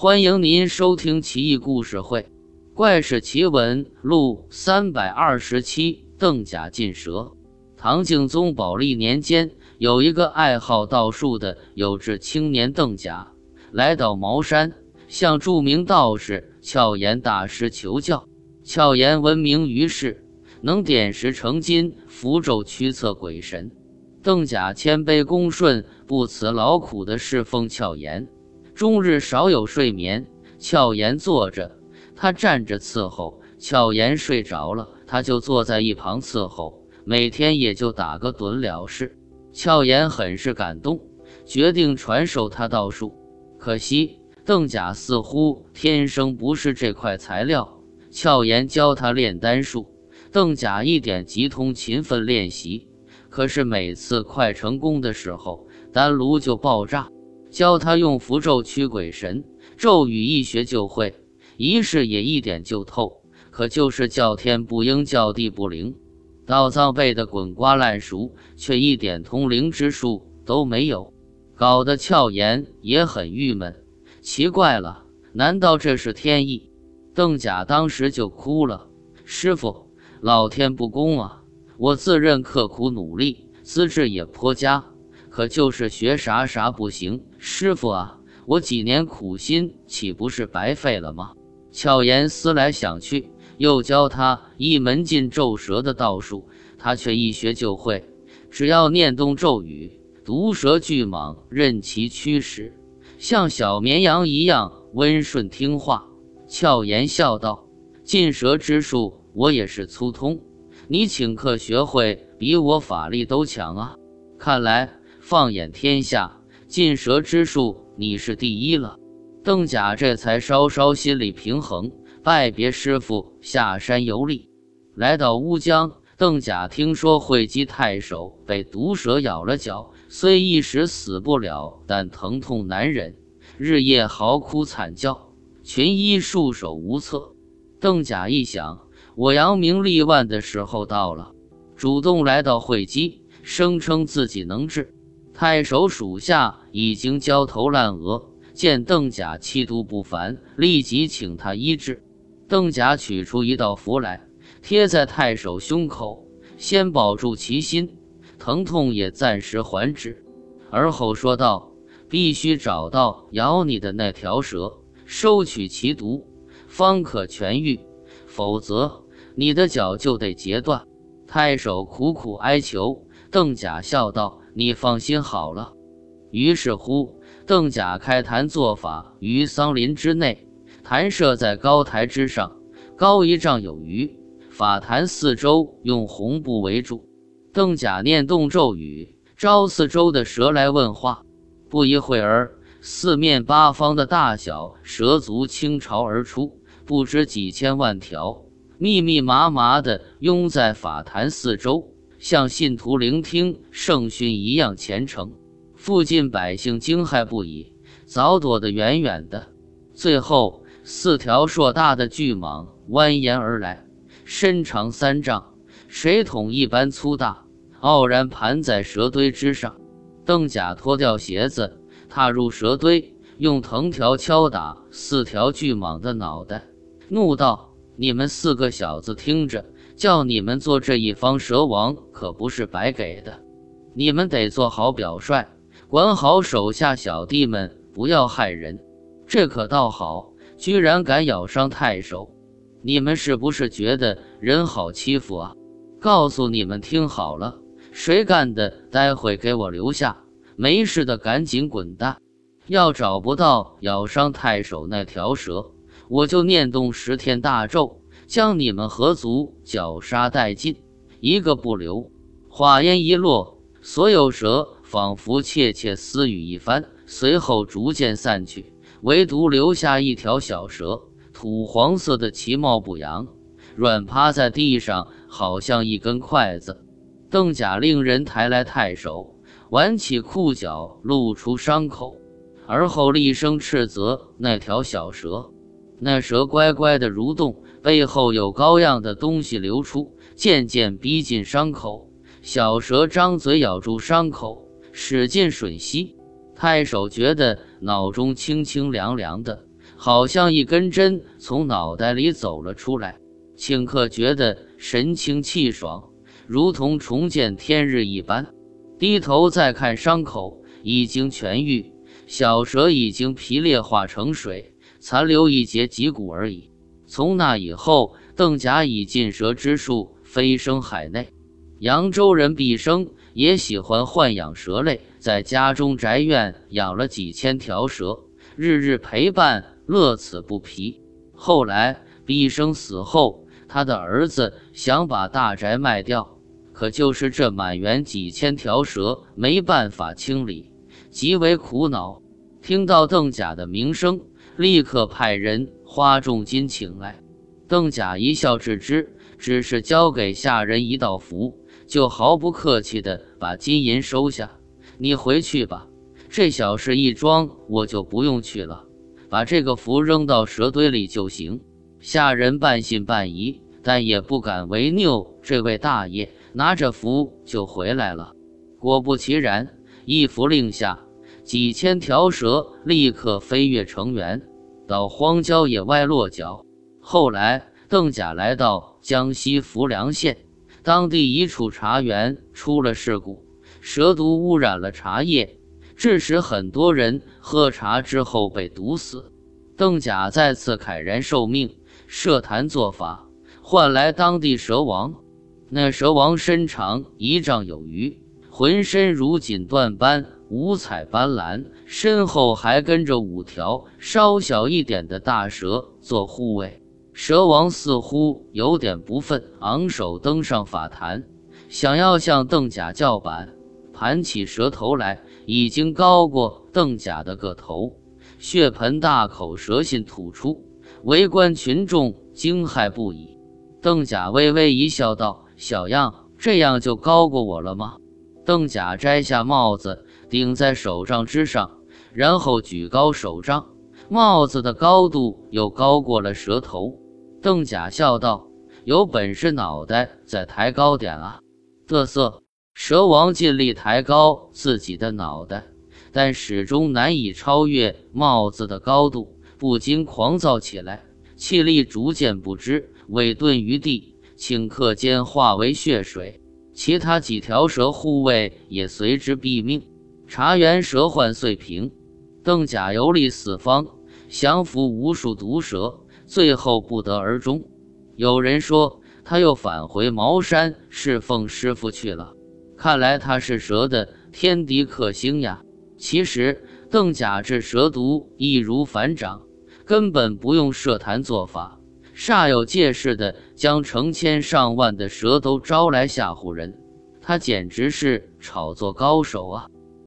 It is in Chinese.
欢迎您收听《奇异故事会·怪事奇闻录》三百二十七。邓甲进蛇。唐敬宗宝历年间，有一个爱好道术的有志青年邓甲，来到茅山，向著名道士俏岩大师求教。俏岩闻名于世，能点石成金，符咒驱策鬼神。邓甲谦卑恭顺，不辞劳苦的侍奉俏岩。终日少有睡眠，俏颜坐着，他站着伺候。俏颜睡着了，他就坐在一旁伺候。每天也就打个盹了事。俏颜很是感动，决定传授他道术。可惜邓甲似乎天生不是这块材料。俏颜教他炼丹术，邓甲一点即通，勤奋练习。可是每次快成功的时候，丹炉就爆炸。教他用符咒驱鬼神，咒语一学就会，仪式也一点就透。可就是叫天不应，叫地不灵，道藏背得滚瓜烂熟，却一点通灵之术都没有，搞得俏颜也很郁闷。奇怪了，难道这是天意？邓甲当时就哭了：“师傅，老天不公啊！我自认刻苦努力，资质也颇佳。”可就是学啥啥不行，师傅啊，我几年苦心岂不是白费了吗？巧言思来想去，又教他一门禁咒蛇的道术，他却一学就会，只要念动咒语，毒蛇巨蟒任其驱使，像小绵羊一样温顺听话。俏言笑道：“禁蛇之术我也是粗通，你请客学会，比我法力都强啊！看来。”放眼天下，禁蛇之术你是第一了。邓甲这才稍稍心理平衡，拜别师傅，下山游历。来到乌江，邓甲听说会稽太守被毒蛇咬了脚，虽一时死不了，但疼痛难忍，日夜嚎哭惨叫，群医束手无策。邓甲一想，我扬名立万的时候到了，主动来到会稽，声称自己能治。太守属下已经焦头烂额，见邓甲气度不凡，立即请他医治。邓甲取出一道符来，贴在太守胸口，先保住其心，疼痛也暂时缓止。而后说道：“必须找到咬你的那条蛇，收取其毒，方可痊愈，否则你的脚就得截断。”太守苦苦哀求，邓甲笑道。你放心好了。于是乎，邓甲开坛做法于桑林之内，坛设在高台之上，高一丈有余。法坛四周用红布围住。邓甲念动咒语，招四周的蛇来问话。不一会儿，四面八方的大小蛇族倾巢而出，不知几千万条，密密麻麻地拥在法坛四周。像信徒聆听圣训一样虔诚，附近百姓惊骇不已，早躲得远远的。最后，四条硕大的巨蟒蜿蜒而来，身长三丈，水桶一般粗大，傲然盘在蛇堆之上。邓甲脱掉鞋子，踏入蛇堆，用藤条敲打四条巨蟒的脑袋，怒道：“你们四个小子，听着！”叫你们做这一方蛇王可不是白给的，你们得做好表率，管好手下小弟们，不要害人。这可倒好，居然敢咬伤太守，你们是不是觉得人好欺负啊？告诉你们听好了，谁干的，待会给我留下；没事的赶紧滚蛋。要找不到咬伤太守那条蛇，我就念动十天大咒。将你们合族绞杀殆尽，一个不留。话音一落，所有蛇仿佛窃窃私语一番，随后逐渐散去，唯独留下一条小蛇，土黄色的，其貌不扬，软趴在地上，好像一根筷子。邓甲令人抬来太守，挽起裤脚，露出伤口，而后厉声斥责那条小蛇。那蛇乖乖的蠕动。背后有膏样的东西流出，渐渐逼近伤口。小蛇张嘴咬住伤口，使劲吮吸。太守觉得脑中清清凉凉的，好像一根针从脑袋里走了出来。顷刻觉得神清气爽，如同重见天日一般。低头再看伤口，已经痊愈，小蛇已经皮裂化成水，残留一截脊骨而已。从那以后，邓甲以禁蛇之术飞升海内。扬州人毕生也喜欢豢养蛇类，在家中宅院养了几千条蛇，日日陪伴，乐此不疲。后来毕生死后。他的儿子想把大宅卖掉，可就是这满园几千条蛇没办法清理，极为苦恼。听到邓甲的名声，立刻派人花重金请来。邓甲一笑置之，只是交给下人一道符，就毫不客气地把金银收下。你回去吧，这小事一桩，我就不用去了。把这个符扔到蛇堆里就行。下人半信半疑，但也不敢违拗。这位大爷拿着符就回来了。果不其然，一符令下，几千条蛇立刻飞跃成员，到荒郊野外落脚。后来，邓甲来到江西浮梁县，当地一处茶园出了事故，蛇毒污染了茶叶，致使很多人喝茶之后被毒死。邓甲再次慨然受命。设坛做法，换来当地蛇王。那蛇王身长一丈有余，浑身如锦缎般五彩斑斓，身后还跟着五条稍小一点的大蛇做护卫。蛇王似乎有点不忿，昂首登上法坛，想要向邓甲叫板。盘起蛇头来，已经高过邓甲的个头，血盆大口，蛇信吐出。围观群众惊骇不已，邓甲微微一笑，道：“小样，这样就高过我了吗？”邓甲摘下帽子顶在手杖之上，然后举高手杖，帽子的高度又高过了蛇头。邓甲笑道：“有本事脑袋再抬高点啊！”嘚瑟，蛇王尽力抬高自己的脑袋，但始终难以超越帽子的高度。不禁狂躁起来，气力逐渐不支，尾顿于地，顷刻间化为血水。其他几条蛇护卫也随之毙命。茶园蛇患遂平。邓甲游历四方，降服无数毒蛇，最后不得而终。有人说他又返回茅山侍奉师傅去了。看来他是蛇的天敌克星呀。其实邓甲治蛇毒易如反掌。根本不用设坛做法，煞有介事的将成千上万的蛇都招来吓唬人，他简直是炒作高手啊！